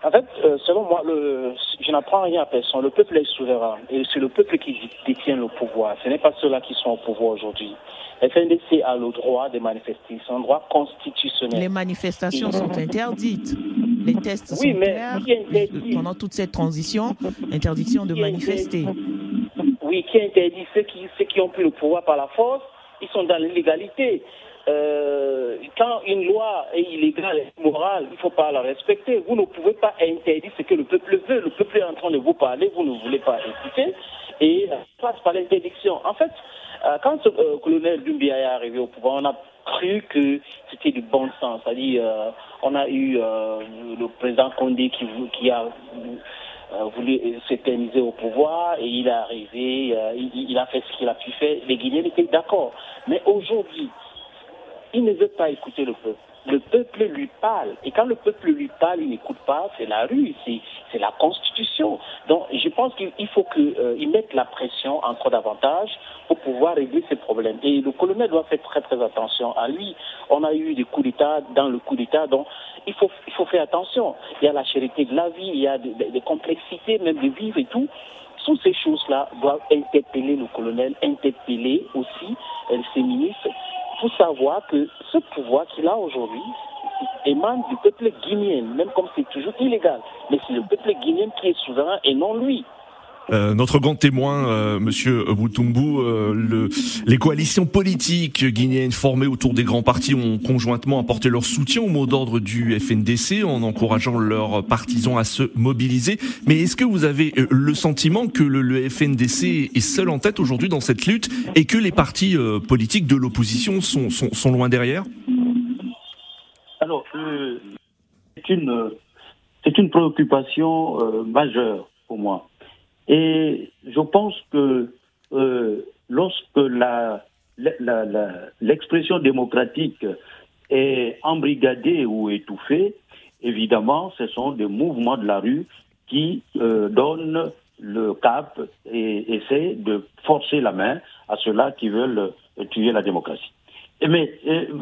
En fait, euh, selon moi, le, je n'apprends rien à personne. Le peuple est souverain et c'est le peuple qui détient le pouvoir. Ce n'est pas ceux-là qui sont au pouvoir aujourd'hui. Le FNDC a le droit de manifester, c'est un droit constitutionnel. Les manifestations sont interdites les tests sont clairs pendant toute cette transition, interdiction de manifester. Oui, qui interdit? Ceux qui, ceux qui ont pris le pouvoir par la force, ils sont dans l'illégalité. Euh, quand une loi est illégale et immorale, il ne faut pas la respecter. Vous ne pouvez pas interdire ce que le peuple veut. Le peuple est en train de vous parler, vous ne voulez pas écouter, et ça passe par l'interdiction. En fait, euh, quand le euh, colonel Dumbia est arrivé au pouvoir, on a cru que c'était du bon sens. C'est-à-dire, euh, on a eu euh, le président Condé qui, a euh, voulu s'éterniser au pouvoir et il est arrivé, il, il, a fait ce qu'il a pu faire. Les Guinéens étaient d'accord. Mais aujourd'hui, il ne veut pas écouter le peuple le peuple lui parle. Et quand le peuple lui parle, il n'écoute pas, c'est la rue, c'est la Constitution. Donc je pense qu'il faut qu'il euh, mette la pression encore davantage pour pouvoir régler ces problèmes. Et le colonel doit faire très très attention à lui. On a eu des coups d'État dans le coup d'État, donc il faut, il faut faire attention. Il y a la charité de la vie, il y a des, des complexités même de vivre et tout toutes ces choses-là doivent interpeller le colonel, interpeller aussi euh, ses ministres faut savoir que ce pouvoir qu'il a aujourd'hui émane du peuple guinéen, même comme c'est toujours illégal. Mais c'est le peuple guinéen qui est souverain et non lui. Euh, notre grand témoin, euh, Monsieur Boutumbu, euh, le, les coalitions politiques guinéennes formées autour des grands partis ont conjointement apporté leur soutien au mot d'ordre du FNDC en encourageant leurs partisans à se mobiliser. Mais est-ce que vous avez euh, le sentiment que le, le FNDC est seul en tête aujourd'hui dans cette lutte et que les partis politiques de l'opposition sont, sont, sont, loin derrière? Alors, c'est une, une préoccupation majeure pour moi. Et je pense que euh, lorsque l'expression démocratique est embrigadée ou étouffée, évidemment, ce sont des mouvements de la rue qui euh, donnent le cap et essaient de forcer la main à ceux-là qui veulent tuer la démocratie. Mais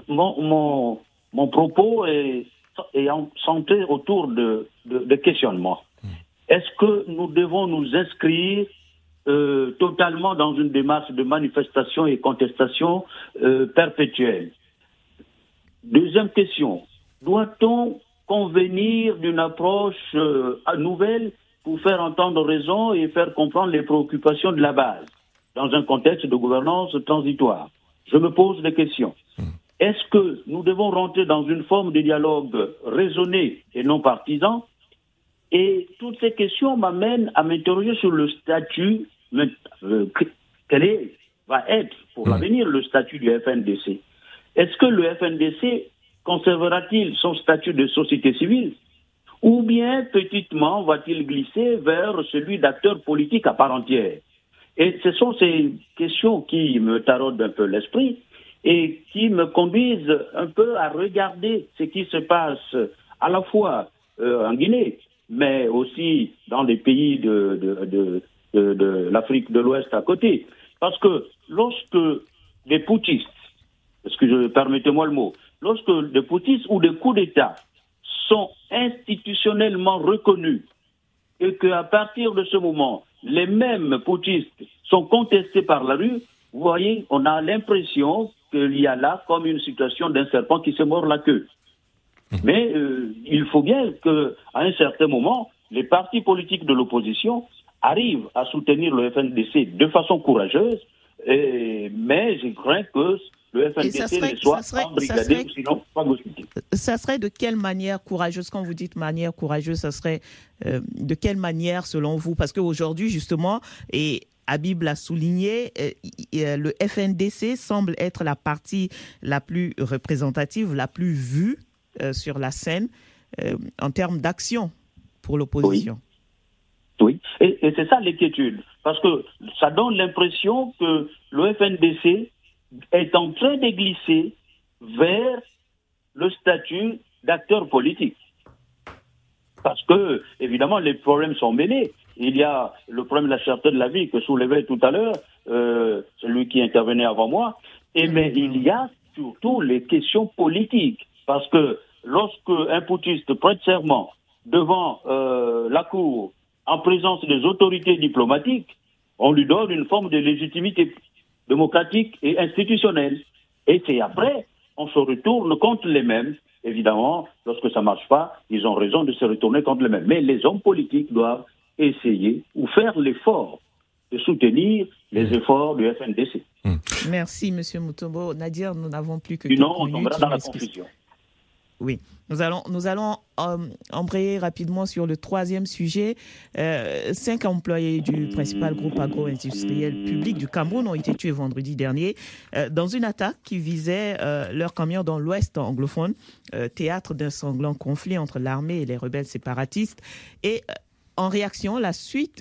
mon, mon, mon propos est, centré autour de, de questionnements. Est-ce que nous devons nous inscrire euh, totalement dans une démarche de manifestation et contestation euh, perpétuelle? Deuxième question, doit-on convenir d'une approche euh, nouvelle pour faire entendre raison et faire comprendre les préoccupations de la base dans un contexte de gouvernance transitoire? Je me pose des questions. Est-ce que nous devons rentrer dans une forme de dialogue raisonné et non partisan Et toutes ces questions m'amènent à m'interroger sur le statut, euh, quel va être pour l'avenir le statut du FNDC. Est-ce que le FNDC conservera-t-il son statut de société civile ou bien petitement va-t-il glisser vers celui d'acteur politique à part entière? Et ce sont ces questions qui me taraudent un peu l'esprit et qui me conduisent un peu à regarder ce qui se passe à la fois euh, en Guinée, mais aussi dans les pays de, l'Afrique de l'Ouest à côté. Parce que lorsque les poutistes, je permettez-moi le mot, lorsque des poutistes ou des coups d'État sont institutionnellement reconnus et qu'à partir de ce moment, les mêmes poutistes sont contestés par la rue, vous voyez, on a l'impression qu'il y a là comme une situation d'un serpent qui se mord la queue. *laughs* Mais euh, il faut bien qu'à un certain moment, les partis politiques de l'opposition arrivent à soutenir le FNDC de façon courageuse, et, mais je crains que le FNDC ne soit serait, embrigadé, sinon pas Ça serait de quelle manière courageuse? Quand vous dites manière courageuse, ça serait euh, de quelle manière selon vous? Parce qu'aujourd'hui, justement, et Habib l'a souligné, euh, le FNDC semble être la partie la plus représentative, la plus vue sur la scène en termes d'action pour l'opposition. Oui, et, et c'est ça l'inquiétude, parce que ça donne l'impression que le FNDC est en train de glisser vers le statut d'acteur politique. Parce que, évidemment, les problèmes sont mêlés. Il y a le problème de la cherté de la vie que soulevait tout à l'heure euh, celui qui intervenait avant moi. Et mais il y a surtout les questions politiques. Parce que lorsque un poutiste prête serment devant euh, la Cour en présence des autorités diplomatiques, on lui donne une forme de légitimité démocratique et institutionnelle. Et c'est après, on se retourne contre les mêmes. Évidemment, lorsque ça ne marche pas, ils ont raison de se retourner contre les mêmes. Mais les hommes politiques doivent essayer ou faire l'effort de soutenir les efforts du FNDC. Mmh. Merci, M. Mutombo. Nadir, nous n'avons plus que Sinon, on tombera dans la confusion. Oui, nous allons, euh, embrayer rapidement sur le troisième sujet. Euh, cinq employés du principal groupe agro-industriel public du Cameroun ont été tués vendredi dernier euh, dans une attaque qui visait leur camion dans l'ouest anglophone, théâtre d'un sanglant conflit entre l'armée et les rebelles séparatistes. Et en réaction, la,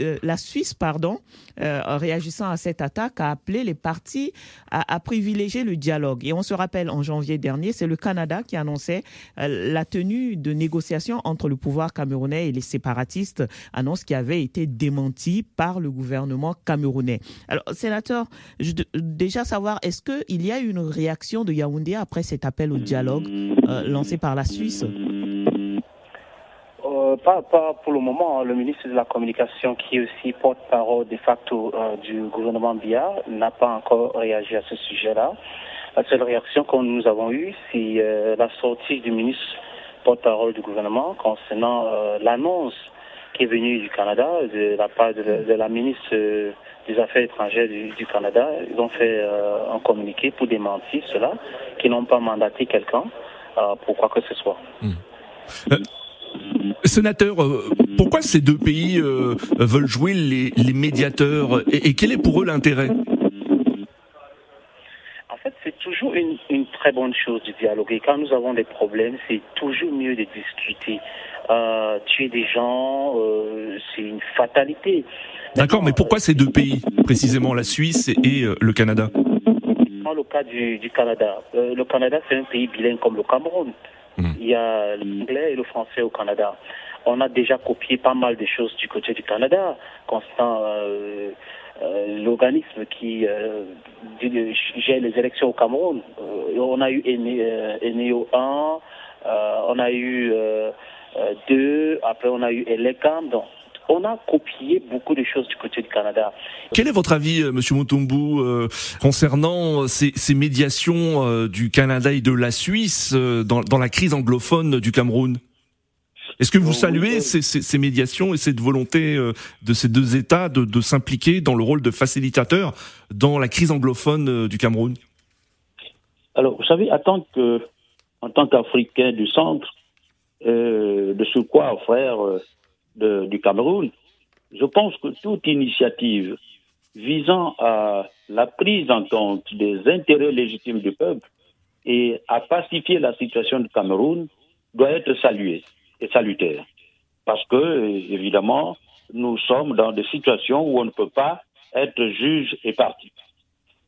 euh, Suisse, pardon, euh, en réagissant à cette attaque, a appelé les partis à, privilégier le dialogue. Et on se rappelle, en janvier dernier, c'est le Canada qui annonçait euh, la tenue de négociations entre le pouvoir camerounais et les séparatistes, annonce qui avait été démentie par le gouvernement camerounais. Alors, sénateur, déjà savoir, est-ce qu'il y a eu une réaction de Yaoundé après cet appel au dialogue lancé par la Suisse? Pas, pour le moment. Hein. Le ministre de la Communication, qui est aussi porte-parole de facto euh, du gouvernement Biya, n'a pas encore réagi à ce sujet-là. La seule réaction que nous avons eue, c'est euh, la sortie du ministre porte-parole du gouvernement concernant euh, l'annonce qui est venue du Canada, de la part de, la ministre des Affaires étrangères du, Canada. Ils ont fait un communiqué pour démentir cela, qu'ils n'ont pas mandaté quelqu'un pour quoi que ce soit. Hmm. Sénateur, euh, pourquoi ces deux pays euh, veulent jouer les, médiateurs et, quel est pour eux l'intérêt? En fait, c'est toujours une, très bonne chose de dialoguer. Quand nous avons des problèmes, c'est toujours mieux de discuter. Euh, tuer des gens, c'est une fatalité. D'accord, mais pourquoi ces deux pays, précisément la Suisse et le Canada? Dans le cas du, du Canada, le Canada c'est un pays bilingue comme le Cameroun. Hmm. Il y a l'anglais et le français au Canada. On a déjà copié pas mal de choses du côté du Canada, constant euh, euh, l'organisme qui euh, gère les élections au Cameroun. on a eu Eneo 1, on a eu 2, après on a eu Elecam. Donc, on a copié beaucoup de choses du côté du Canada. Quel est votre avis, euh, Monsieur Mutumbu, euh, concernant ces, ces médiations euh, du Canada et de la Suisse dans, dans, la crise anglophone du Cameroun? Est-ce que vous saluez ces, ces, ces, médiations et cette volonté de ces deux États de, de s'impliquer dans le rôle de facilitateur dans la crise anglophone du Cameroun? Alors, vous savez, en tant que en tant qu'Africain du centre, euh, de ce quoi, frère du Cameroun, je pense que toute initiative visant à la prise en compte des intérêts légitimes du peuple et à pacifier la situation du Cameroun doit être saluée et salutaire. Parce que, évidemment, nous sommes dans des situations où on ne peut pas être juge et parti.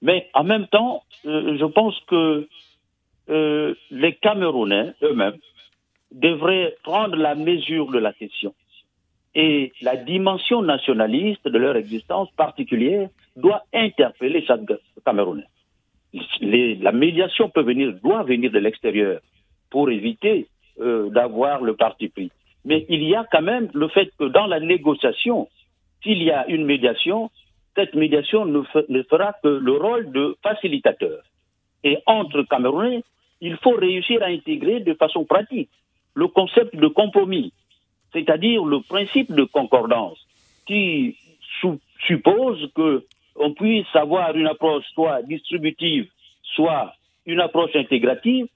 Mais en même temps, euh, je pense que euh, les Camerounais eux-mêmes devraient prendre la mesure de la question et la dimension nationaliste de leur existence particulière doit interpeller chaque Camerounais. la médiation peut venir, doit venir de l'extérieur pour éviter euh, d'avoir le parti pris. Mais il y a quand même le fait que dans la négociation, s'il y a une médiation, cette médiation ne, ne, fera que le rôle de facilitateur. Et entre Camerounais, il faut réussir à intégrer de façon pratique le concept de compromis c'est-à-dire le principe de concordance qui suppose que on puisse avoir une approche soit distributive, soit une approche intégrative,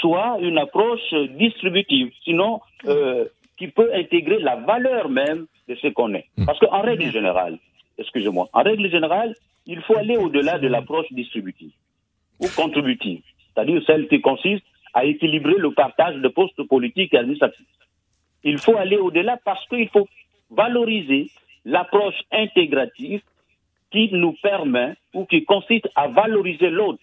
soit une approche distributive, sinon euh, qui peut intégrer la valeur même de ce qu'on est. Hmm. Parce qu'en règle générale, excusez-moi, en règle générale, il faut aller au-delà de l'approche distributive ou contributive, c'est-à-dire celle qui consiste à équilibrer le partage de postes politiques et administratifs. Il faut aller au-delà parce qu'il faut valoriser l'approche intégrative qui nous permet ou qui consiste à valoriser l'autre.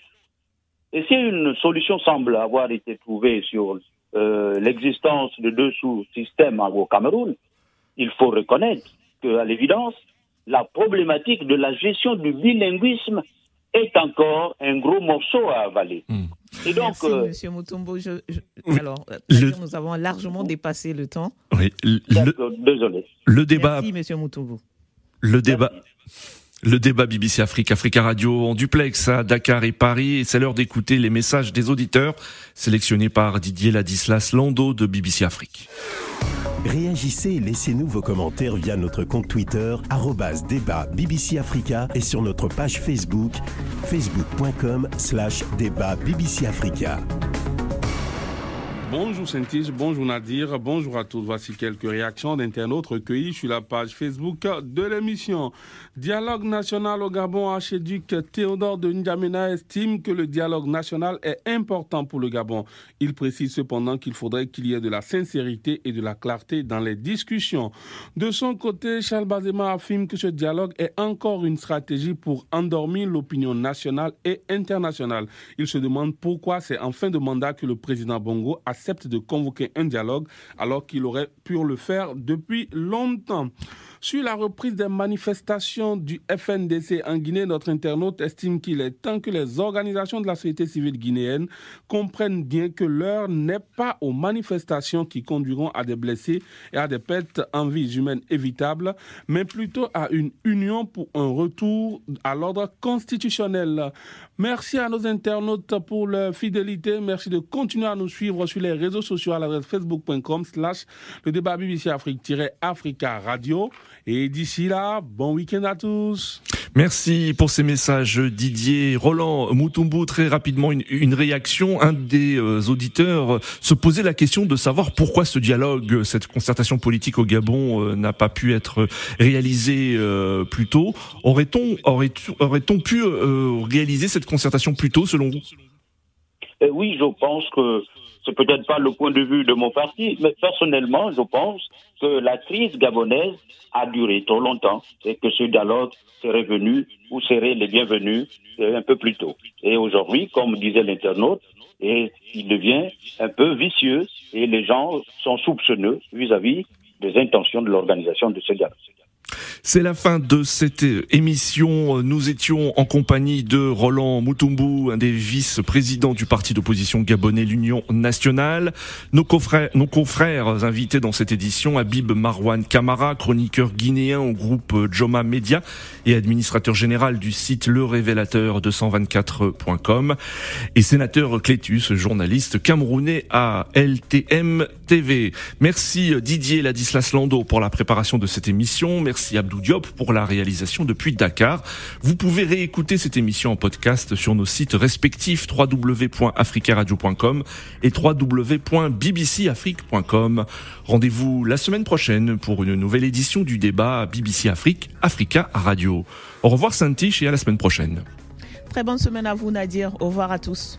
Et si une solution semble avoir été trouvée sur euh, l'existence de deux sous-systèmes au Cameroun, il faut reconnaître qu'à l'évidence, la problématique de la gestion du bilinguisme est encore un gros morceau à avaler. Hmm. Et donc, Merci, euh, Monsieur Mutombo. alors, nous avons largement dépassé le temps. Oui, le, désolé. Le débat. Merci, Monsieur Mutombo. Le débat. Le débat BBC Afrique, Africa Radio en duplex à Dakar et Paris. Et c'est l'heure d'écouter les messages des auditeurs sélectionnés par Didier Ladislas Lando de BBC Afrique. Réagissez et laissez-nous vos commentaires via notre compte Twitter, débat BBC Africa et sur notre page Facebook, facebook.com slash débat BBC Africa. Bonjour Saintis, bonjour Nadir, bonjour à tous. Voici quelques réactions d'internautes recueillies sur la page Facebook de l'émission. Dialogue national au Gabon, archiduc Théodore de N'Djamena estime que le dialogue national est important pour le Gabon. Il précise cependant qu'il faudrait qu'il y ait de la sincérité et de la clarté dans les discussions. De son côté, Charles Bazema affirme que ce dialogue est encore une stratégie pour endormir l'opinion nationale et internationale. Il se demande pourquoi c'est en fin de mandat que le président Bongo a accepte de convoquer un dialogue alors qu'il aurait pu le faire depuis longtemps. Sur la reprise des manifestations du FNDC en Guinée, notre internaute estime qu'il est temps que les organisations de la société civile guinéenne comprennent bien que l'heure n'est pas aux manifestations qui conduiront à des blessés et à des pertes en vie humaines évitables, mais plutôt à une union pour un retour à l'ordre constitutionnel. Merci à nos internautes pour leur fidélité. Merci de continuer à nous suivre sur les réseaux sociaux à l'adresse facebook.com slash le débat BBC Afrique-Africa Radio. Et d'ici là, bon week-end à tous. Merci pour ces messages, Didier. Roland Moutumbu, très rapidement, une, réaction. Un des euh, auditeurs se posait la question de savoir pourquoi ce dialogue, cette concertation politique au Gabon euh, n'a pas pu être réalisé euh, plus tôt. Aurait-on aurait, aurait pu réaliser cette concertation plus tôt, selon vous? Oui, je pense que c'est peut-être pas le point de vue de mon parti, mais personnellement, je pense que la crise gabonaise a duré trop longtemps et que ce dialogue serait venu ou serait les bienvenus euh, un peu plus tôt. Et aujourd'hui, comme disait l'internaute, et il devient un peu vicieux et les gens sont soupçonneux vis-à-vis des intentions de l'organisation de ce dialogue. C'est la fin de cette émission. Nous étions en compagnie de Roland Moutumbu, un des vice-présidents du parti d'opposition gabonais, l'Union nationale. Nos confrères, invités dans cette édition, Habib Marwan Kamara, chroniqueur guinéen au groupe Joma Media et administrateur général du site Le Révélateur 224.com et sénateur Clétus, journaliste camerounais à LTM TV. Merci Didier Ladislas Lando pour la préparation de cette émission. Merci Abdou pour la réalisation depuis Dakar. Vous pouvez réécouter cette émission en podcast sur nos sites respectifs www.africaradio.com et www.bbcafrique.com. Rendez-vous la semaine prochaine pour une nouvelle édition du débat BBC Afrique, Africa Radio. Au revoir Saint-Tiche et à la semaine prochaine. Très bonne semaine à vous Nadir. Au revoir à tous.